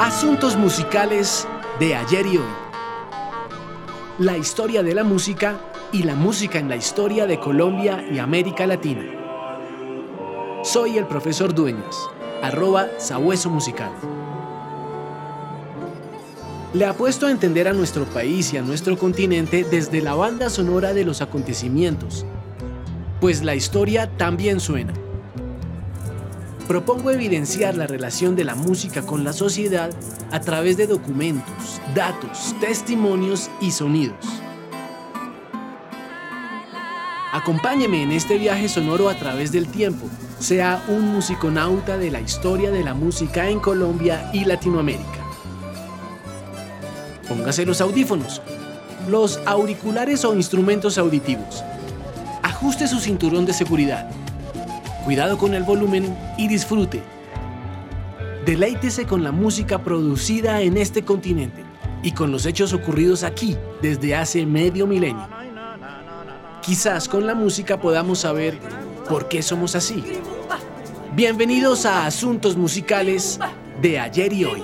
Asuntos musicales de ayer y hoy. La historia de la música y la música en la historia de Colombia y América Latina. Soy el profesor Dueñas, arroba Sabueso Musical. Le apuesto a entender a nuestro país y a nuestro continente desde la banda sonora de los acontecimientos, pues la historia también suena propongo evidenciar la relación de la música con la sociedad a través de documentos, datos, testimonios y sonidos. Acompáñeme en este viaje sonoro a través del tiempo. Sea un musiconauta de la historia de la música en Colombia y Latinoamérica. Póngase los audífonos, los auriculares o instrumentos auditivos. Ajuste su cinturón de seguridad Cuidado con el volumen y disfrute. Deleítese con la música producida en este continente y con los hechos ocurridos aquí desde hace medio milenio. Quizás con la música podamos saber por qué somos así. Bienvenidos a Asuntos Musicales de ayer y hoy.